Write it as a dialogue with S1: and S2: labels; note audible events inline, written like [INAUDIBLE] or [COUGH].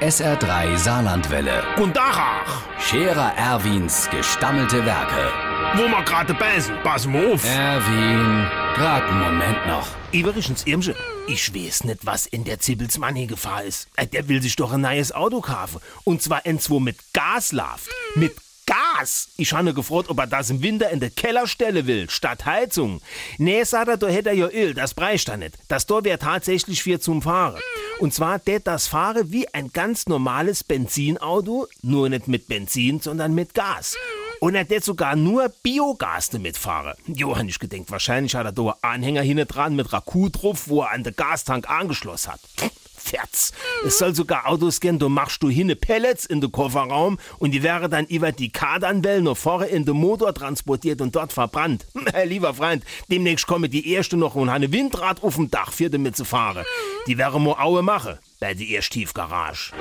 S1: SR3 Saarlandwelle.
S2: Und Dachach,
S1: Scherer Erwins gestammelte Werke.
S2: wo wir gerade beißen, pass mal auf.
S1: Erwin, grad einen Moment noch.
S2: Übrigens, Irmsche, ich weiß nicht, was in der Zibbels Money Gefahr ist. Äh, Der will sich doch ein neues Auto kaufen. Und zwar eins, wo mit Gas läuft. Mit Gas! Ich habe gefragt, ob er das im Winter in der Keller stellen will, statt Heizung. Nee, sagt er, da hätte er ja Öl, das breicht er nicht. Das da wäre tatsächlich für zum Fahren. Und zwar det das Fahren wie ein ganz normales Benzinauto, nur nicht mit Benzin, sondern mit Gas. Und er hat sogar nur Biogas damit fahren. Johann, ich gedenkt, wahrscheinlich hat er da einen Anhänger hinten dran mit Raku drauf, wo er an den Gastank angeschlossen hat. Ferz. Es soll sogar Autos geben, da machst du hinne Pellets in den Kofferraum und die wäre dann über die Kardanwellen noch vorne in den Motor transportiert und dort verbrannt. [LAUGHS] Lieber Freund, demnächst komme die erste noch und eine Windrad auf dem Dach für damit zu fahren. Die wäre mo Aue mache bei der ersten Tiefgarage.